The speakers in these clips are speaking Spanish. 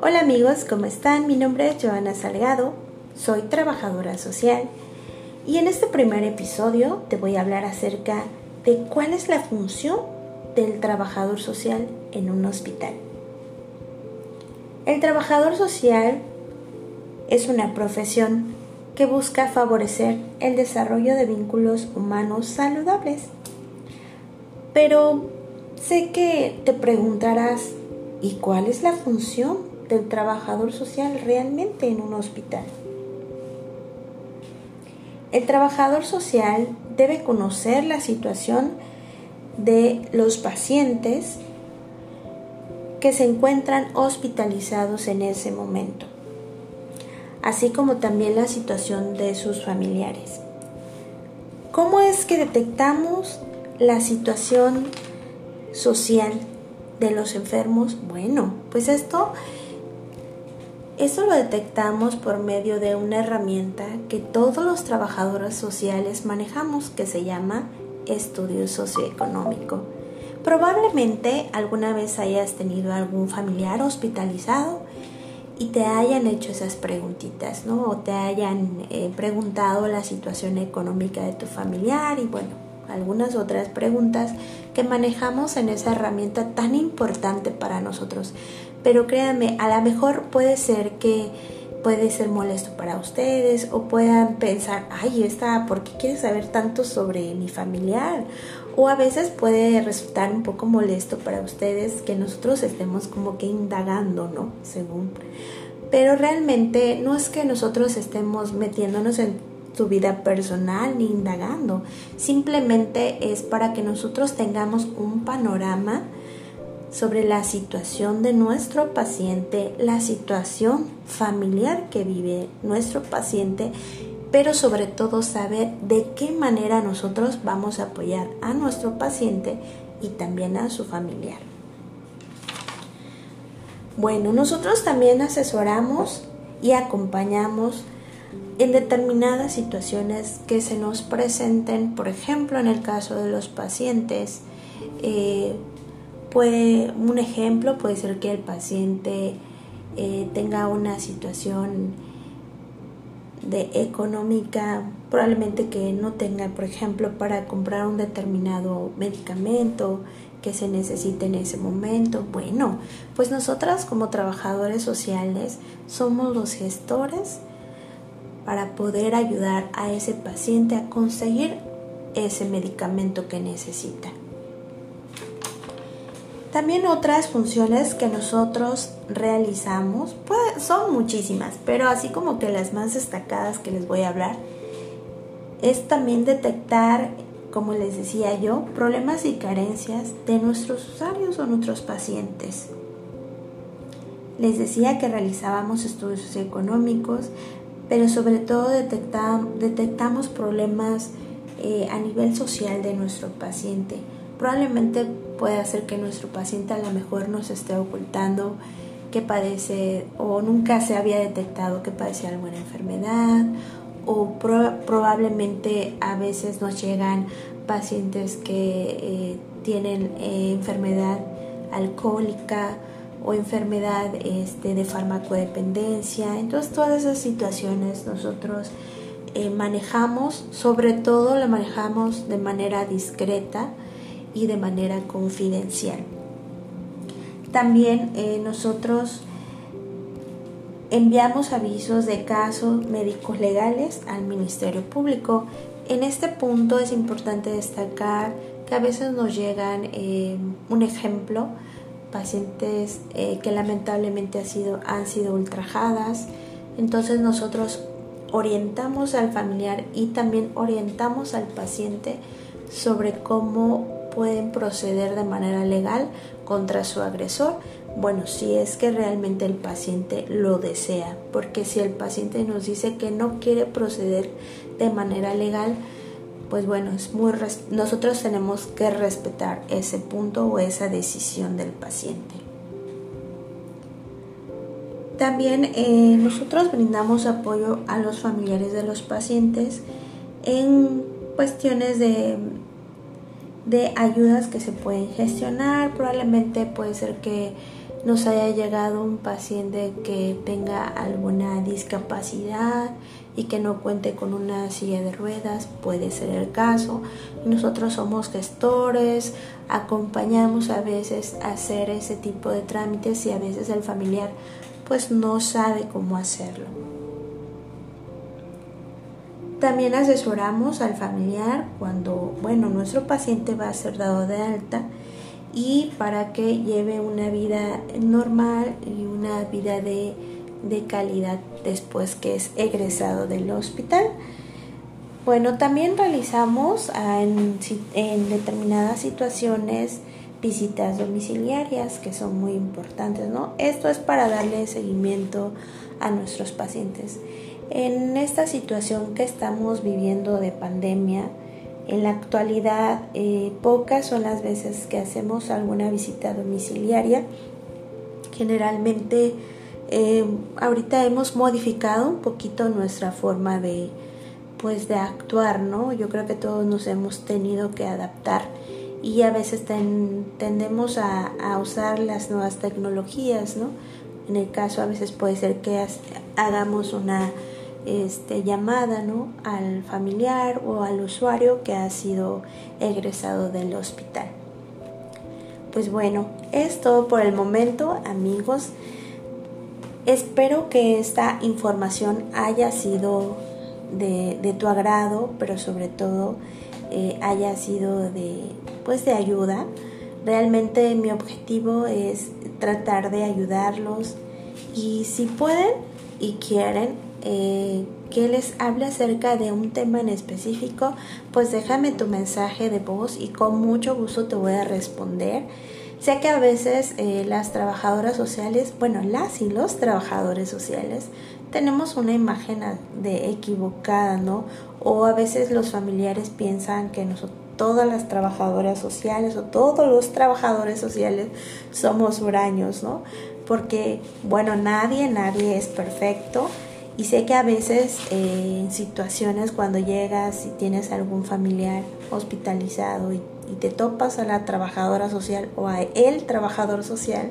Hola amigos, ¿cómo están? Mi nombre es Joana Salgado, soy trabajadora social y en este primer episodio te voy a hablar acerca de cuál es la función del trabajador social en un hospital. El trabajador social es una profesión que busca favorecer el desarrollo de vínculos humanos saludables. Pero sé que te preguntarás, ¿y cuál es la función del trabajador social realmente en un hospital. El trabajador social debe conocer la situación de los pacientes que se encuentran hospitalizados en ese momento, así como también la situación de sus familiares. ¿Cómo es que detectamos la situación social de los enfermos? Bueno, pues esto eso lo detectamos por medio de una herramienta que todos los trabajadores sociales manejamos que se llama estudio socioeconómico. Probablemente alguna vez hayas tenido algún familiar hospitalizado y te hayan hecho esas preguntitas, ¿no? O te hayan eh, preguntado la situación económica de tu familiar y bueno, algunas otras preguntas que manejamos en esa herramienta tan importante para nosotros. Pero créanme, a lo mejor puede ser que puede ser molesto para ustedes o puedan pensar, ay, esta, ¿por qué quiere saber tanto sobre mi familiar? O a veces puede resultar un poco molesto para ustedes que nosotros estemos como que indagando, ¿no? Según. Pero realmente no es que nosotros estemos metiéndonos en tu vida personal ni indagando. Simplemente es para que nosotros tengamos un panorama sobre la situación de nuestro paciente, la situación familiar que vive nuestro paciente, pero sobre todo saber de qué manera nosotros vamos a apoyar a nuestro paciente y también a su familiar. Bueno, nosotros también asesoramos y acompañamos en determinadas situaciones que se nos presenten, por ejemplo, en el caso de los pacientes, eh, puede, un ejemplo puede ser que el paciente eh, tenga una situación de económica, probablemente que no tenga, por ejemplo, para comprar un determinado medicamento que se necesite en ese momento. Bueno, pues nosotras como trabajadores sociales somos los gestores para poder ayudar a ese paciente a conseguir ese medicamento que necesita. También otras funciones que nosotros realizamos, pues son muchísimas, pero así como que las más destacadas que les voy a hablar, es también detectar, como les decía yo, problemas y carencias de nuestros usuarios o nuestros pacientes. Les decía que realizábamos estudios económicos, pero sobre todo detectamos problemas eh, a nivel social de nuestro paciente. Probablemente puede ser que nuestro paciente a lo mejor nos esté ocultando que padece o nunca se había detectado que padece alguna enfermedad o probablemente a veces nos llegan pacientes que eh, tienen eh, enfermedad alcohólica o enfermedad este, de farmacodependencia. Entonces todas esas situaciones nosotros eh, manejamos, sobre todo la manejamos de manera discreta y de manera confidencial. También eh, nosotros enviamos avisos de casos médicos legales al Ministerio Público. En este punto es importante destacar que a veces nos llegan eh, un ejemplo pacientes eh, que lamentablemente ha sido, han sido ultrajadas. Entonces nosotros orientamos al familiar y también orientamos al paciente sobre cómo pueden proceder de manera legal contra su agresor. Bueno, si es que realmente el paciente lo desea, porque si el paciente nos dice que no quiere proceder de manera legal, pues bueno, es muy nosotros tenemos que respetar ese punto o esa decisión del paciente. También eh, nosotros brindamos apoyo a los familiares de los pacientes en cuestiones de de ayudas que se pueden gestionar. Probablemente puede ser que nos haya llegado un paciente que tenga alguna discapacidad y que no cuente con una silla de ruedas, puede ser el caso. Nosotros somos gestores, acompañamos a veces a hacer ese tipo de trámites y a veces el familiar pues no sabe cómo hacerlo. También asesoramos al familiar cuando, bueno, nuestro paciente va a ser dado de alta y para que lleve una vida normal y una vida de, calidad después que es egresado del hospital. Bueno, también realizamos en, en, determinadas situaciones visitas domiciliarias que son muy importantes, ¿no? Esto es para darle seguimiento a nuestros pacientes. En esta situación que estamos viviendo de pandemia, en la actualidad, eh, pocas son las veces que hacemos alguna visita domiciliaria. Generalmente, eh, ahorita hemos modificado un poquito nuestra forma de, pues, de actuar, ¿no? Yo creo que todos nos hemos tenido que adaptar y a veces tendemos a, a, usar las nuevas tecnologías, ¿no? En el caso, a veces puede ser que hagamos una este, llamada ¿no? al familiar o al usuario que ha sido egresado del hospital. Pues bueno, es todo por el momento amigos. Espero que esta información haya sido de, tu agrado, pero sobre todo eh, haya sido de, pues de ayuda. Realmente mi objetivo es tratar de ayudarlos y si pueden y quieren, eh, que les hable acerca de un tema en específico, pues déjame tu mensaje de voz y con mucho gusto te voy a responder. Sé que a veces eh, las trabajadoras sociales, bueno, las y los trabajadores sociales, tenemos una imagen de equivocada, ¿no? O a veces los familiares piensan que todas las trabajadoras sociales o todos los trabajadores sociales somos huraños, ¿no? Porque, bueno, nadie, nadie es perfecto y sé que a veces eh, en situaciones cuando llegas y tienes algún familiar hospitalizado y, te topas a la trabajadora social o a el trabajador social,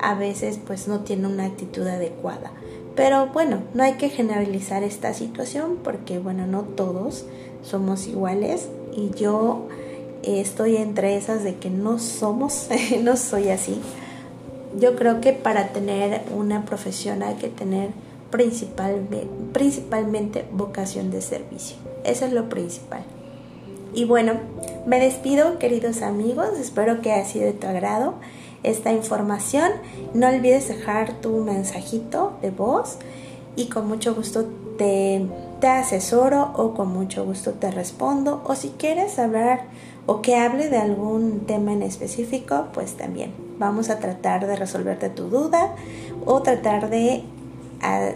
a veces pues no tiene una actitud adecuada. Pero bueno, no hay que generalizar esta situación porque bueno, no todos somos iguales y yo estoy entre esas de que no somos, no soy así. Yo creo que para tener una profesión hay que tener principalmente vocación de servicio. Eso es lo principal. Y bueno, me despido queridos amigos, espero que haya sido de tu agrado esta información. No olvides dejar tu mensajito de voz y con mucho gusto te, te asesoro o con mucho gusto te respondo. O si quieres hablar o que hable de algún tema en específico, pues también vamos a tratar de resolverte tu duda o tratar de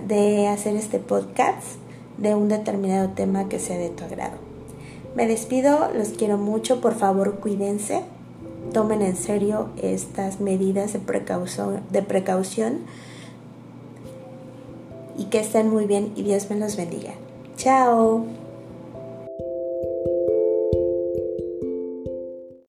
de hacer este podcast de un determinado tema que sea de tu agrado. Me despido, los quiero mucho, por favor cuídense, tomen en serio estas medidas de precaución, de precaución y que estén muy bien y Dios me los bendiga. Chao.